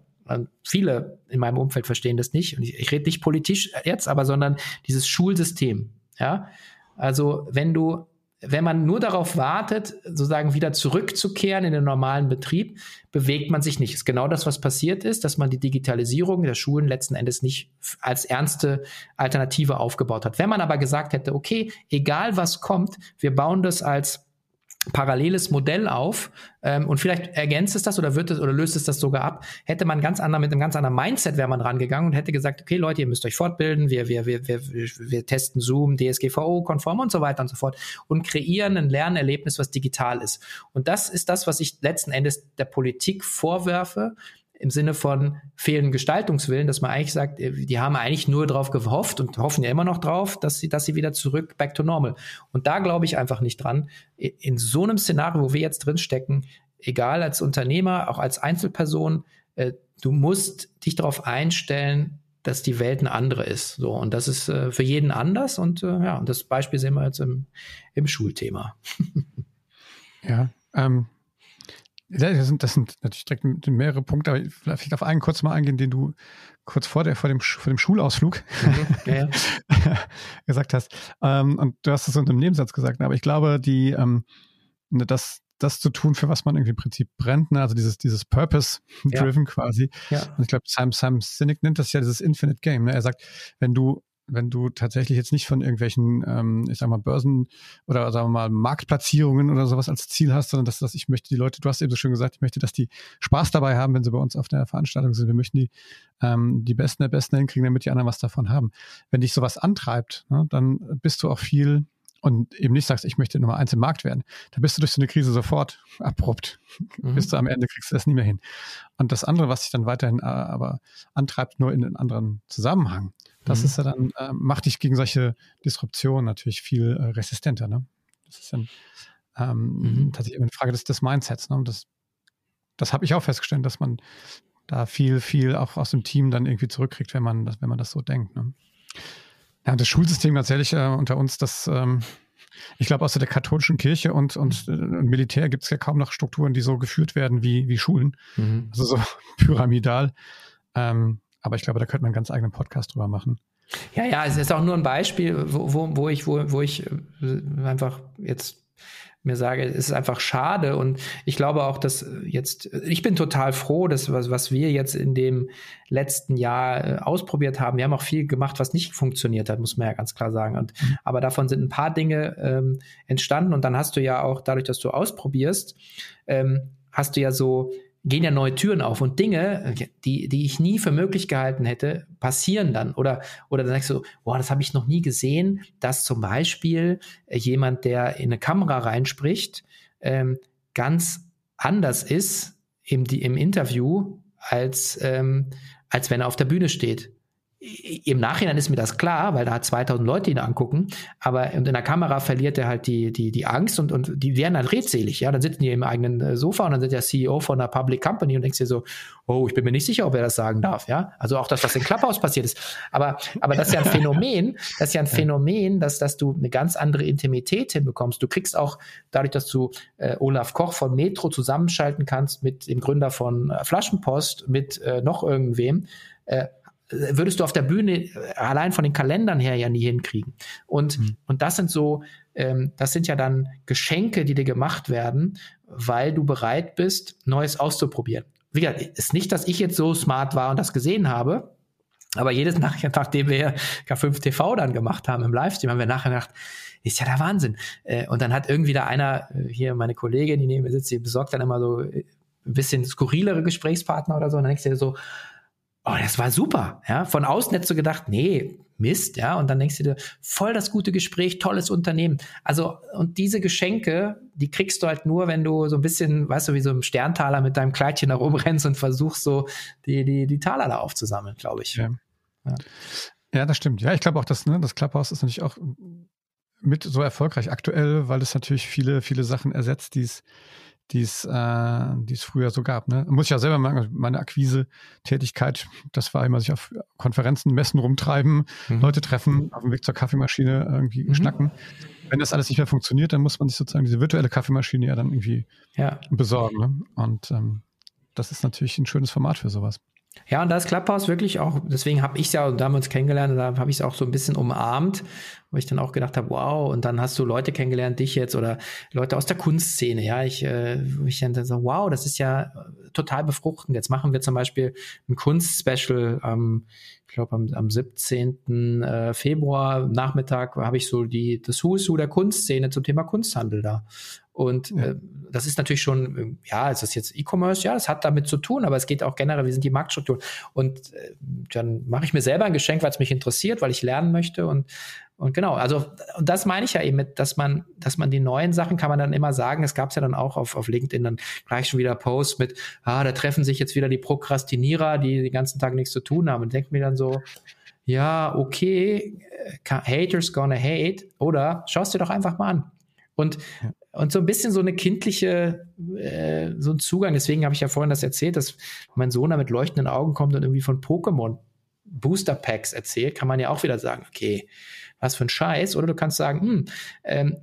viele in meinem Umfeld verstehen das nicht. Und ich, ich rede nicht politisch jetzt, aber sondern dieses Schulsystem. Ja, also wenn du wenn man nur darauf wartet, sozusagen wieder zurückzukehren in den normalen Betrieb, bewegt man sich nicht. Das ist genau das, was passiert ist, dass man die Digitalisierung der Schulen letzten Endes nicht als ernste Alternative aufgebaut hat. Wenn man aber gesagt hätte, okay, egal was kommt, wir bauen das als paralleles Modell auf ähm, und vielleicht ergänzt es das oder wird es oder löst es das sogar ab, hätte man ganz anders mit einem ganz anderen Mindset wäre man rangegangen und hätte gesagt, okay Leute, ihr müsst euch fortbilden, wir wir wir wir, wir testen Zoom, DSGVO konform und so weiter und so fort und kreieren ein Lernerlebnis, was digital ist. Und das ist das, was ich letzten Endes der Politik vorwerfe, im Sinne von fehlenden Gestaltungswillen, dass man eigentlich sagt, äh, die haben eigentlich nur darauf gehofft und hoffen ja immer noch drauf, dass sie, dass sie wieder zurück back to normal. Und da glaube ich einfach nicht dran. In so einem Szenario, wo wir jetzt drin stecken, egal als Unternehmer, auch als Einzelperson, äh, du musst dich darauf einstellen, dass die Welt eine andere ist. So, und das ist äh, für jeden anders. Und ja, und das Beispiel sehen wir jetzt im, im Schulthema. (laughs) ja, ähm, das sind, das sind natürlich direkt mehrere Punkte, aber vielleicht auf einen kurz mal eingehen, den du kurz vor, der, vor, dem, vor dem Schulausflug mhm, ja, ja. (laughs) gesagt hast. Ähm, und du hast es unter dem Nebensatz gesagt, aber ich glaube, die, ähm, ne, das, das zu tun, für was man irgendwie im Prinzip brennt, ne? also dieses, dieses Purpose-driven ja. quasi. Ja. Und ich glaube, Sam, Sam Sinek nennt das ja dieses Infinite Game. Ne? Er sagt, wenn du wenn du tatsächlich jetzt nicht von irgendwelchen, ähm, ich sag mal, Börsen oder sagen wir mal Marktplatzierungen oder sowas als Ziel hast, sondern dass, dass ich möchte die Leute, du hast eben so schön gesagt, ich möchte, dass die Spaß dabei haben, wenn sie bei uns auf der Veranstaltung sind. Wir möchten die, ähm, die Besten der Besten hinkriegen, damit die anderen was davon haben. Wenn dich sowas antreibt, ne, dann bist du auch viel und eben nicht sagst, ich möchte Nummer eins im Markt werden, da bist du durch so eine Krise sofort abrupt. Mhm. Bist du am Ende, kriegst du das nie mehr hin. Und das andere, was sich dann weiterhin äh, aber antreibt, nur in einem anderen Zusammenhang, das mhm. ist ja dann, äh, macht dich gegen solche Disruptionen natürlich viel äh, resistenter. Ne? Das ist dann ähm, mhm. tatsächlich eine Frage des, des Mindsets. Ne? Und das, das habe ich auch festgestellt, dass man da viel, viel auch aus dem Team dann irgendwie zurückkriegt, wenn man das, wenn man das so denkt. Ne? Ja, das Schulsystem tatsächlich äh, unter uns, das ähm, ich glaube, außer der katholischen Kirche und, und, äh, Militär gibt es ja kaum noch Strukturen, die so geführt werden wie, wie Schulen. Mhm. Also so (laughs) pyramidal. Ähm, aber ich glaube, da könnte man einen ganz eigenen Podcast drüber machen. Ja, ja, es ist auch nur ein Beispiel, wo, wo, wo ich, wo, wo ich äh, einfach jetzt mir sage, es ist einfach schade und ich glaube auch, dass jetzt, ich bin total froh, dass was, was wir jetzt in dem letzten Jahr äh, ausprobiert haben, wir haben auch viel gemacht, was nicht funktioniert hat, muss man ja ganz klar sagen. Und, mhm. aber davon sind ein paar Dinge ähm, entstanden und dann hast du ja auch, dadurch, dass du ausprobierst, ähm, hast du ja so gehen ja neue Türen auf und Dinge, die, die ich nie für möglich gehalten hätte, passieren dann. Oder, oder dann sagst du, boah, das habe ich noch nie gesehen, dass zum Beispiel äh, jemand, der in eine Kamera reinspricht, ähm, ganz anders ist im, im Interview, als, ähm, als wenn er auf der Bühne steht im Nachhinein ist mir das klar, weil da hat 2000 Leute ihn angucken, aber in der Kamera verliert er halt die, die, die Angst und, und die werden dann redselig, ja, dann sitzen die im eigenen äh, Sofa und dann sind der CEO von einer Public Company und denkst dir so, oh, ich bin mir nicht sicher, ob er das sagen darf, ja, also auch das, was in Clubhouse passiert ist, aber, aber das ist ja ein (laughs) Phänomen, das ist ja ein Phänomen, dass, dass du eine ganz andere Intimität hinbekommst, du kriegst auch dadurch, dass du äh, Olaf Koch von Metro zusammenschalten kannst mit dem Gründer von äh, Flaschenpost, mit äh, noch irgendwem, äh, würdest du auf der Bühne äh, allein von den Kalendern her ja nie hinkriegen. Und, mhm. und das sind so, ähm, das sind ja dann Geschenke, die dir gemacht werden, weil du bereit bist, Neues auszuprobieren. Wie gesagt, ist nicht, dass ich jetzt so smart war und das gesehen habe, aber jedes Nach (laughs) nachdem wir K5 TV dann gemacht haben im Livestream, haben wir nachher gedacht, ist ja der Wahnsinn. Äh, und dann hat irgendwie da einer, äh, hier meine Kollegin, die neben mir sitzt, die besorgt dann immer so ein bisschen skurrilere Gesprächspartner oder so. Und dann denkst du dir so, oh, das war super. Ja, von außen hättest du gedacht, nee, Mist, ja, und dann denkst du dir, voll das gute Gespräch, tolles Unternehmen. Also, und diese Geschenke, die kriegst du halt nur, wenn du so ein bisschen, weißt du, wie so ein Sterntaler mit deinem Kleidchen nach oben rennst und versuchst so die, die, die Taler da aufzusammeln, glaube ich. Ja. ja. Ja. das stimmt. Ja, ich glaube auch, dass ne, das Clubhouse ist natürlich auch mit so erfolgreich aktuell, weil es natürlich viele, viele Sachen ersetzt, die es die es, äh, die es früher so gab. Ne? Muss ich ja selber machen, meine Akquise-Tätigkeit, das war immer sich auf Konferenzen, Messen rumtreiben, mhm. Leute treffen, auf dem Weg zur Kaffeemaschine irgendwie mhm. schnacken. Wenn das alles nicht mehr funktioniert, dann muss man sich sozusagen diese virtuelle Kaffeemaschine ja dann irgendwie ja. besorgen. Ne? Und ähm, das ist natürlich ein schönes Format für sowas. Ja, und da ist Clubhouse wirklich auch, deswegen habe ich es ja damals kennengelernt, da habe ich es auch so ein bisschen umarmt, wo ich dann auch gedacht habe, wow, und dann hast du Leute kennengelernt, dich jetzt oder Leute aus der Kunstszene, ja, ich, äh, ich dann so, wow, das ist ja äh, total befruchtend. Jetzt machen wir zum Beispiel ein Kunstspecial am, ich glaube am, am 17. Äh, Februar Nachmittag habe ich so die das Who is Who der Kunstszene zum Thema Kunsthandel da. Und ja. äh, das ist natürlich schon, ja, ist das jetzt E-Commerce? Ja, das hat damit zu tun, aber es geht auch generell, wie sind die Marktstrukturen? Und äh, dann mache ich mir selber ein Geschenk, weil es mich interessiert, weil ich lernen möchte und und genau, also und das meine ich ja eben mit, dass man, dass man die neuen Sachen kann man dann immer sagen. Es gab es ja dann auch auf, auf LinkedIn dann gleich schon wieder Posts mit, ah, da treffen sich jetzt wieder die Prokrastinierer, die den ganzen Tag nichts zu tun haben und denkt mir dann so, ja, okay, äh, haters gonna hate oder schaust dir doch einfach mal an. Und. Und so ein bisschen so eine kindliche, äh, so ein Zugang. Deswegen habe ich ja vorhin das erzählt, dass mein Sohn da mit leuchtenden Augen kommt und irgendwie von Pokémon Booster Packs erzählt, kann man ja auch wieder sagen, okay, was für ein Scheiß. Oder du kannst sagen, hm, ähm,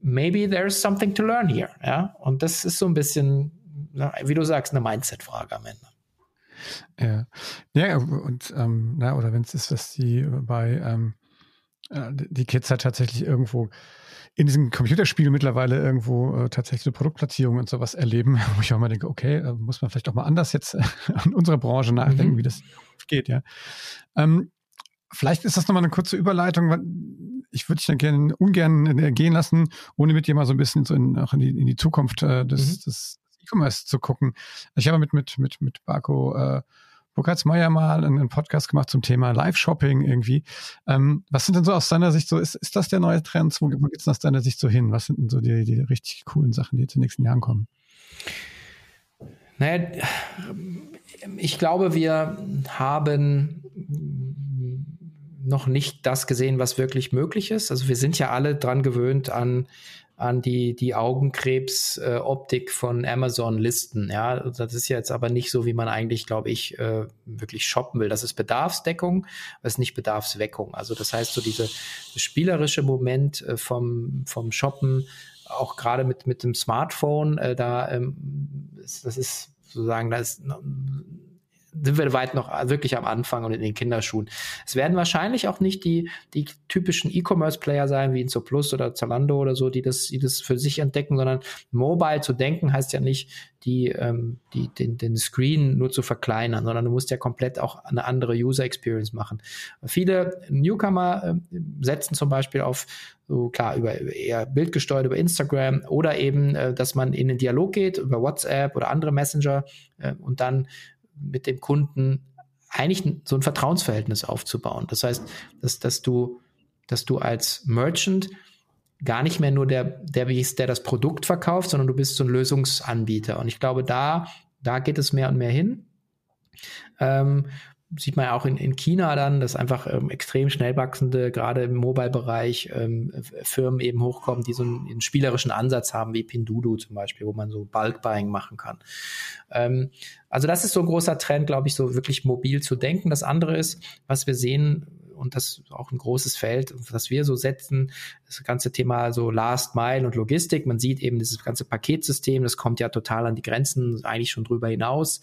maybe there's something to learn here. Ja, und das ist so ein bisschen, wie du sagst, eine Mindset-Frage am Ende. Ja, ja und ähm, na, oder wenn es ist, dass die bei ähm, äh, die Kids halt tatsächlich irgendwo in diesem Computerspiel mittlerweile irgendwo äh, tatsächlich so Produktplatzierungen und sowas erleben, (laughs) wo ich auch mal denke, okay, äh, muss man vielleicht auch mal anders jetzt äh, an unserer Branche nachdenken, mhm. wie das geht, ja. Ähm, vielleicht ist das nochmal eine kurze Überleitung. Ich würde dich dann gerne ungern äh, gehen lassen, ohne mit dir mal so ein bisschen so in, auch in, die, in die Zukunft äh, des, mhm. des E-Commerce zu gucken. Ich habe mit, mit, mit, mit Barco äh, Burkhardt-Meyer mal einen Podcast gemacht zum Thema Live-Shopping irgendwie. Ähm, was sind denn so aus deiner Sicht so, ist, ist das der neue Trend? Wo, wo geht es aus deiner Sicht so hin? Was sind denn so die, die richtig coolen Sachen, die jetzt in den nächsten Jahren kommen? Naja, ich glaube, wir haben noch nicht das gesehen, was wirklich möglich ist. Also wir sind ja alle dran gewöhnt an an die, die Augenkrebs-Optik äh, von Amazon-Listen. Ja, das ist jetzt aber nicht so, wie man eigentlich, glaube ich, äh, wirklich shoppen will. Das ist Bedarfsdeckung, das ist nicht Bedarfsweckung. Also das heißt, so diese spielerische Moment äh, vom, vom Shoppen, auch gerade mit, mit dem Smartphone, äh, da, ähm, das ist sozusagen, da ist sind wir weit noch wirklich am Anfang und in den Kinderschuhen. Es werden wahrscheinlich auch nicht die, die typischen E-Commerce-Player sein, wie in Plus oder Zalando oder so, die das, die das für sich entdecken, sondern mobile zu denken heißt ja nicht, die, ähm, die, den, den Screen nur zu verkleinern, sondern du musst ja komplett auch eine andere User Experience machen. Viele Newcomer äh, setzen zum Beispiel auf so klar über eher bildgesteuert über Instagram oder eben, äh, dass man in den Dialog geht über WhatsApp oder andere Messenger äh, und dann mit dem Kunden eigentlich so ein Vertrauensverhältnis aufzubauen. Das heißt, dass, dass du, dass du als Merchant gar nicht mehr nur der, der bist, der das Produkt verkauft, sondern du bist so ein Lösungsanbieter. Und ich glaube, da, da geht es mehr und mehr hin. Ähm, sieht man ja auch in, in China dann, dass einfach ähm, extrem schnell wachsende, gerade im Mobile-Bereich, ähm, Firmen eben hochkommen, die so einen, einen, spielerischen Ansatz haben, wie Pinduoduo zum Beispiel, wo man so Bulk-Buying machen kann. Ähm, also das ist so ein großer Trend, glaube ich, so wirklich mobil zu denken. Das andere ist, was wir sehen, und das ist auch ein großes Feld, was wir so setzen, das ganze Thema so Last Mile und Logistik. Man sieht eben dieses ganze Paketsystem, das kommt ja total an die Grenzen, eigentlich schon drüber hinaus.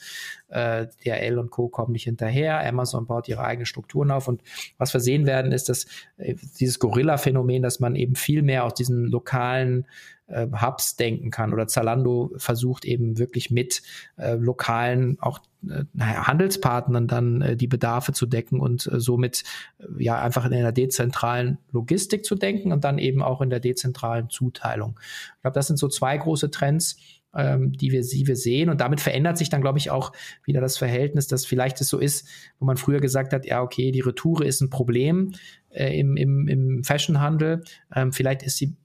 Äh, DHL und Co. kommen nicht hinterher. Amazon baut ihre eigenen Strukturen auf. Und was wir sehen werden, ist, dass äh, dieses Gorilla-Phänomen, dass man eben viel mehr aus diesen lokalen äh, Hubs denken kann. Oder Zalando versucht eben wirklich mit äh, lokalen, auch äh, Handelspartnern dann äh, die Bedarfe zu decken und äh, somit äh, ja einfach in einer dezentralen Logistik zu denken und dann eben auch in der dezentralen Zuteilung. Ich glaube, das sind so zwei große Trends, ähm, die wir, die wir sehen. Und damit verändert sich dann, glaube ich, auch wieder das Verhältnis, dass vielleicht es so ist, wo man früher gesagt hat, ja, okay, die Retoure ist ein Problem äh, im, im, im Fashionhandel. Ähm, vielleicht ist sie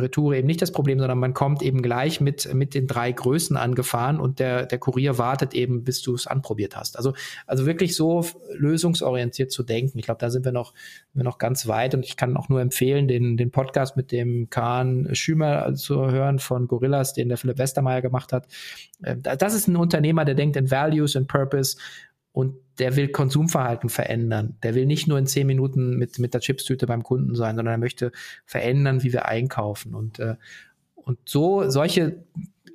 Retour eben nicht das Problem, sondern man kommt eben gleich mit, mit den drei Größen angefahren und der, der Kurier wartet eben, bis du es anprobiert hast. Also, also wirklich so lösungsorientiert zu denken. Ich glaube, da sind wir noch, wir noch ganz weit und ich kann auch nur empfehlen, den, den Podcast mit dem Kahn Schümer zu hören von Gorillas, den der Philipp Westermeier gemacht hat. Äh, das ist ein Unternehmer, der denkt in Values and Purpose und der will Konsumverhalten verändern. Der will nicht nur in zehn Minuten mit, mit der Chipstüte beim Kunden sein, sondern er möchte verändern, wie wir einkaufen. Und, äh, und so, solche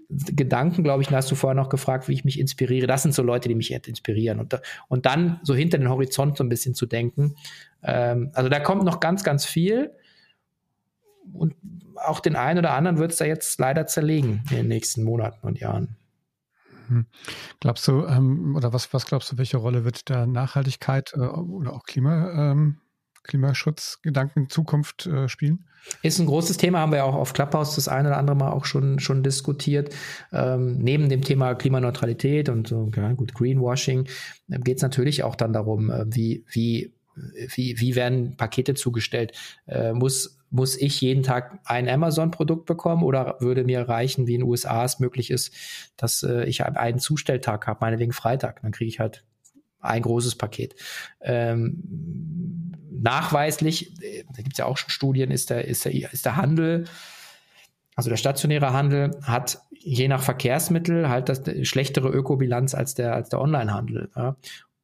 Gedanken, glaube ich, hast du vorher noch gefragt, wie ich mich inspiriere. Das sind so Leute, die mich inspirieren. Und, und dann so hinter den Horizont so ein bisschen zu denken. Ähm, also da kommt noch ganz, ganz viel. Und auch den einen oder anderen wird es da jetzt leider zerlegen in den nächsten Monaten und Jahren. Hm. Glaubst du, ähm, oder was, was glaubst du, welche Rolle wird da Nachhaltigkeit äh, oder auch Klima, ähm, Klimaschutzgedanken in Zukunft äh, spielen? Ist ein großes Thema, haben wir auch auf Clubhouse das eine oder andere Mal auch schon, schon diskutiert. Ähm, neben dem Thema Klimaneutralität und ja, gut, Greenwashing äh, geht es natürlich auch dann darum, äh, wie, wie, wie, wie werden Pakete zugestellt? Äh, muss, muss ich jeden Tag ein Amazon-Produkt bekommen oder würde mir reichen, wie in den USA es möglich ist, dass äh, ich einen Zustelltag habe, meinetwegen Freitag, dann kriege ich halt ein großes Paket. Ähm, nachweislich, äh, da gibt es ja auch schon Studien, ist der, ist, der, ist der Handel, also der stationäre Handel hat je nach Verkehrsmittel halt das schlechtere Ökobilanz als der, als der Onlinehandel. Ja.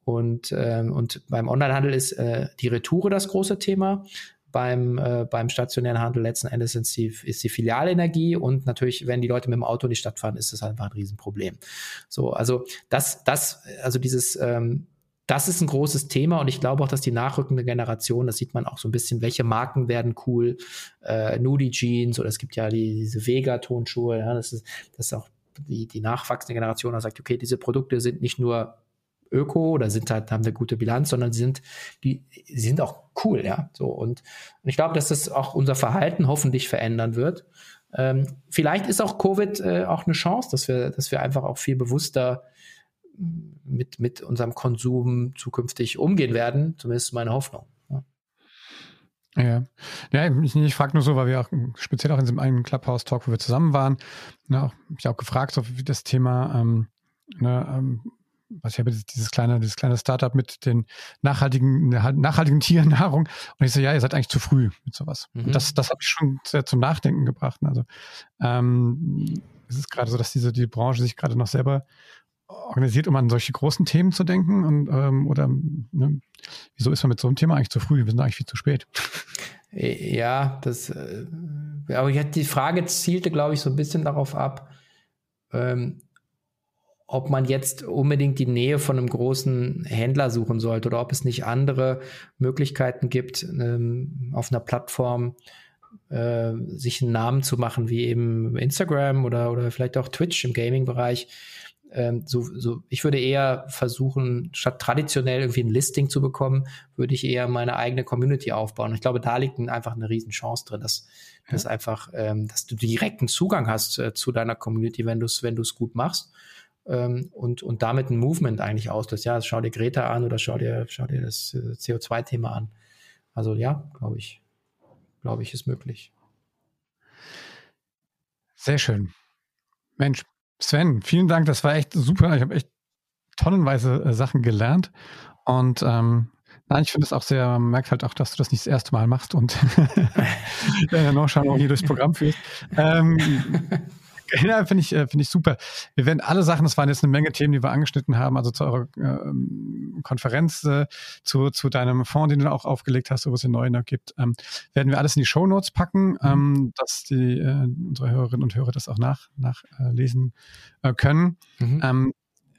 Und, ähm, und beim Onlinehandel ist äh, die Retoure das große Thema. Beim, äh, beim stationären Handel letzten Endes sind die, ist die Filialenergie und natürlich, wenn die Leute mit dem Auto in die Stadt fahren, ist das einfach ein Riesenproblem. So, also das, das, also dieses ähm, das ist ein großes Thema und ich glaube auch, dass die nachrückende Generation, das sieht man auch so ein bisschen, welche Marken werden cool, äh, Nudie Jeans oder es gibt ja die, diese Vega-Tonschuhe, ja, das ist, das ist auch die, die nachwachsende Generation, die sagt, okay, diese Produkte sind nicht nur Öko oder sind halt, haben eine gute Bilanz, sondern sie sind, die, sie sind auch cool, ja. So und, und ich glaube, dass das auch unser Verhalten hoffentlich verändern wird. Ähm, vielleicht ist auch Covid äh, auch eine Chance, dass wir, dass wir einfach auch viel bewusster mit, mit unserem Konsum zukünftig umgehen werden. Zumindest meine Hoffnung. Ja, ja ich, ich frage nur so, weil wir auch speziell auch in diesem einen Clubhouse-Talk, wo wir zusammen waren, ne, auch, ich auch gefragt, so wie das Thema, ähm, ne, ähm, was ich habe dieses kleine, dieses kleine Startup mit den nachhaltigen, nachhaltigen Tiernahrung. Und ich so, ja, ihr seid eigentlich zu früh mit sowas. Mhm. Und das, das hat mich schon sehr zum Nachdenken gebracht. Also ähm, es ist gerade so, dass diese die Branche sich gerade noch selber organisiert, um an solche großen Themen zu denken? Und, ähm, oder ne, wieso ist man mit so einem Thema eigentlich zu früh? Wir sind eigentlich viel zu spät. Ja, das, äh, aber die Frage zielte, glaube ich, so ein bisschen darauf ab, ähm, ob man jetzt unbedingt die Nähe von einem großen Händler suchen sollte oder ob es nicht andere Möglichkeiten gibt, ähm, auf einer Plattform äh, sich einen Namen zu machen, wie eben Instagram oder, oder vielleicht auch Twitch im Gaming-Bereich, ähm, so, so, ich würde eher versuchen, statt traditionell irgendwie ein Listing zu bekommen, würde ich eher meine eigene Community aufbauen. Ich glaube, da liegt einfach eine Riesenchance drin, dass, ja. dass einfach, ähm, dass du direkten Zugang hast äh, zu deiner Community, wenn du es, wenn du es gut machst. Ähm, und, und damit ein Movement eigentlich auslöst. Ja, schau dir Greta an oder schau dir, schau dir das äh, CO2-Thema an. Also ja, glaube ich, glaube ich, ist möglich. Sehr schön. Mensch, Sven, vielen Dank. Das war echt super. Ich habe echt tonnenweise äh, Sachen gelernt. Und ähm, nein, ich finde es auch sehr, man merkt halt auch, dass du das nicht das erste Mal machst und (laughs) (laughs) äh, noch schauen, hier durchs Programm führst. Ähm, (laughs) (laughs) Ja, finde ich, äh, finde ich super. Wir werden alle Sachen, das waren jetzt eine Menge Themen, die wir angeschnitten haben, also zu eurer äh, Konferenz, äh, zu, zu deinem Fonds, den du auch aufgelegt hast, wo es den neuen gibt, ähm, werden wir alles in die Show Notes packen, mhm. ähm, dass die äh, unsere Hörerinnen und Hörer das auch nach, nachlesen äh, können. Mhm. Ähm,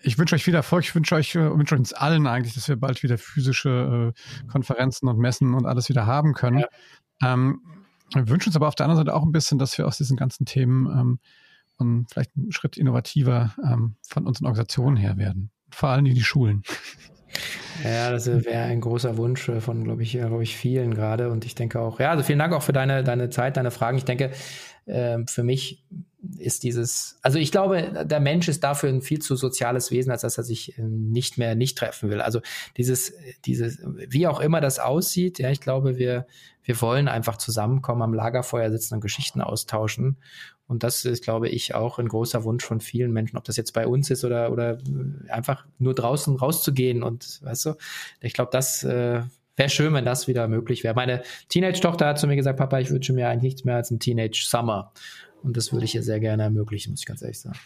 ich wünsche euch viel Erfolg. Ich wünsche euch, äh, wünsche uns allen eigentlich, dass wir bald wieder physische äh, Konferenzen und Messen und alles wieder haben können. Ja. Ähm, wir wünschen uns aber auf der anderen Seite auch ein bisschen, dass wir aus diesen ganzen Themen ähm, und vielleicht einen Schritt innovativer ähm, von unseren Organisationen her werden. Vor allem die Schulen. (laughs) Ja, das wäre ein großer Wunsch von, glaube ich, glaube ich, vielen gerade. Und ich denke auch, ja, also vielen Dank auch für deine, deine Zeit, deine Fragen. Ich denke, äh, für mich ist dieses, also ich glaube, der Mensch ist dafür ein viel zu soziales Wesen, als dass er sich äh, nicht mehr nicht treffen will. Also dieses, dieses, wie auch immer das aussieht, ja, ich glaube, wir, wir wollen einfach zusammenkommen, am Lagerfeuer sitzen und Geschichten austauschen. Und das ist, glaube ich, auch ein großer Wunsch von vielen Menschen, ob das jetzt bei uns ist oder, oder einfach nur draußen rauszugehen. Und weißt du, ich glaube, das äh, wäre schön, wenn das wieder möglich wäre. Meine Teenage-Tochter hat zu mir gesagt, Papa, ich wünsche mir eigentlich nichts mehr als ein Teenage-Summer. Und das würde ich ihr sehr gerne ermöglichen, muss ich ganz ehrlich sagen.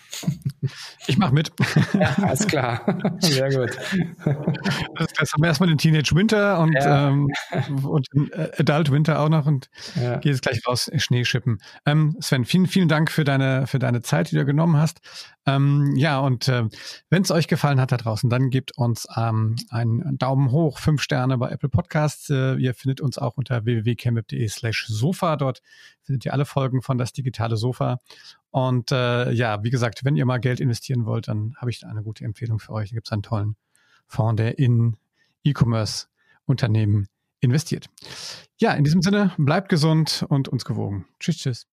Ich mache mit. (laughs) Ja, alles klar. Sehr gut. Das haben wir erstmal den Teenage Winter und, ja. ähm, und den Adult Winter auch noch und ja. geht jetzt gleich raus, Schnee schippen. Ähm, Sven, vielen, vielen Dank für deine, für deine Zeit, die du genommen hast. Ähm, ja, und äh, wenn es euch gefallen hat da draußen, dann gebt uns ähm, einen Daumen hoch, fünf Sterne bei Apple Podcasts. Äh, ihr findet uns auch unter www.chemweb.de slash sofa. Dort findet ihr alle Folgen von Das Digitale Sofa. Und äh, ja, wie gesagt, wenn ihr mal Geld investieren wollt, dann habe ich eine gute Empfehlung für euch. Da gibt es einen tollen Fonds, der in E-Commerce-Unternehmen investiert. Ja, in diesem Sinne, bleibt gesund und uns gewogen. Tschüss, tschüss.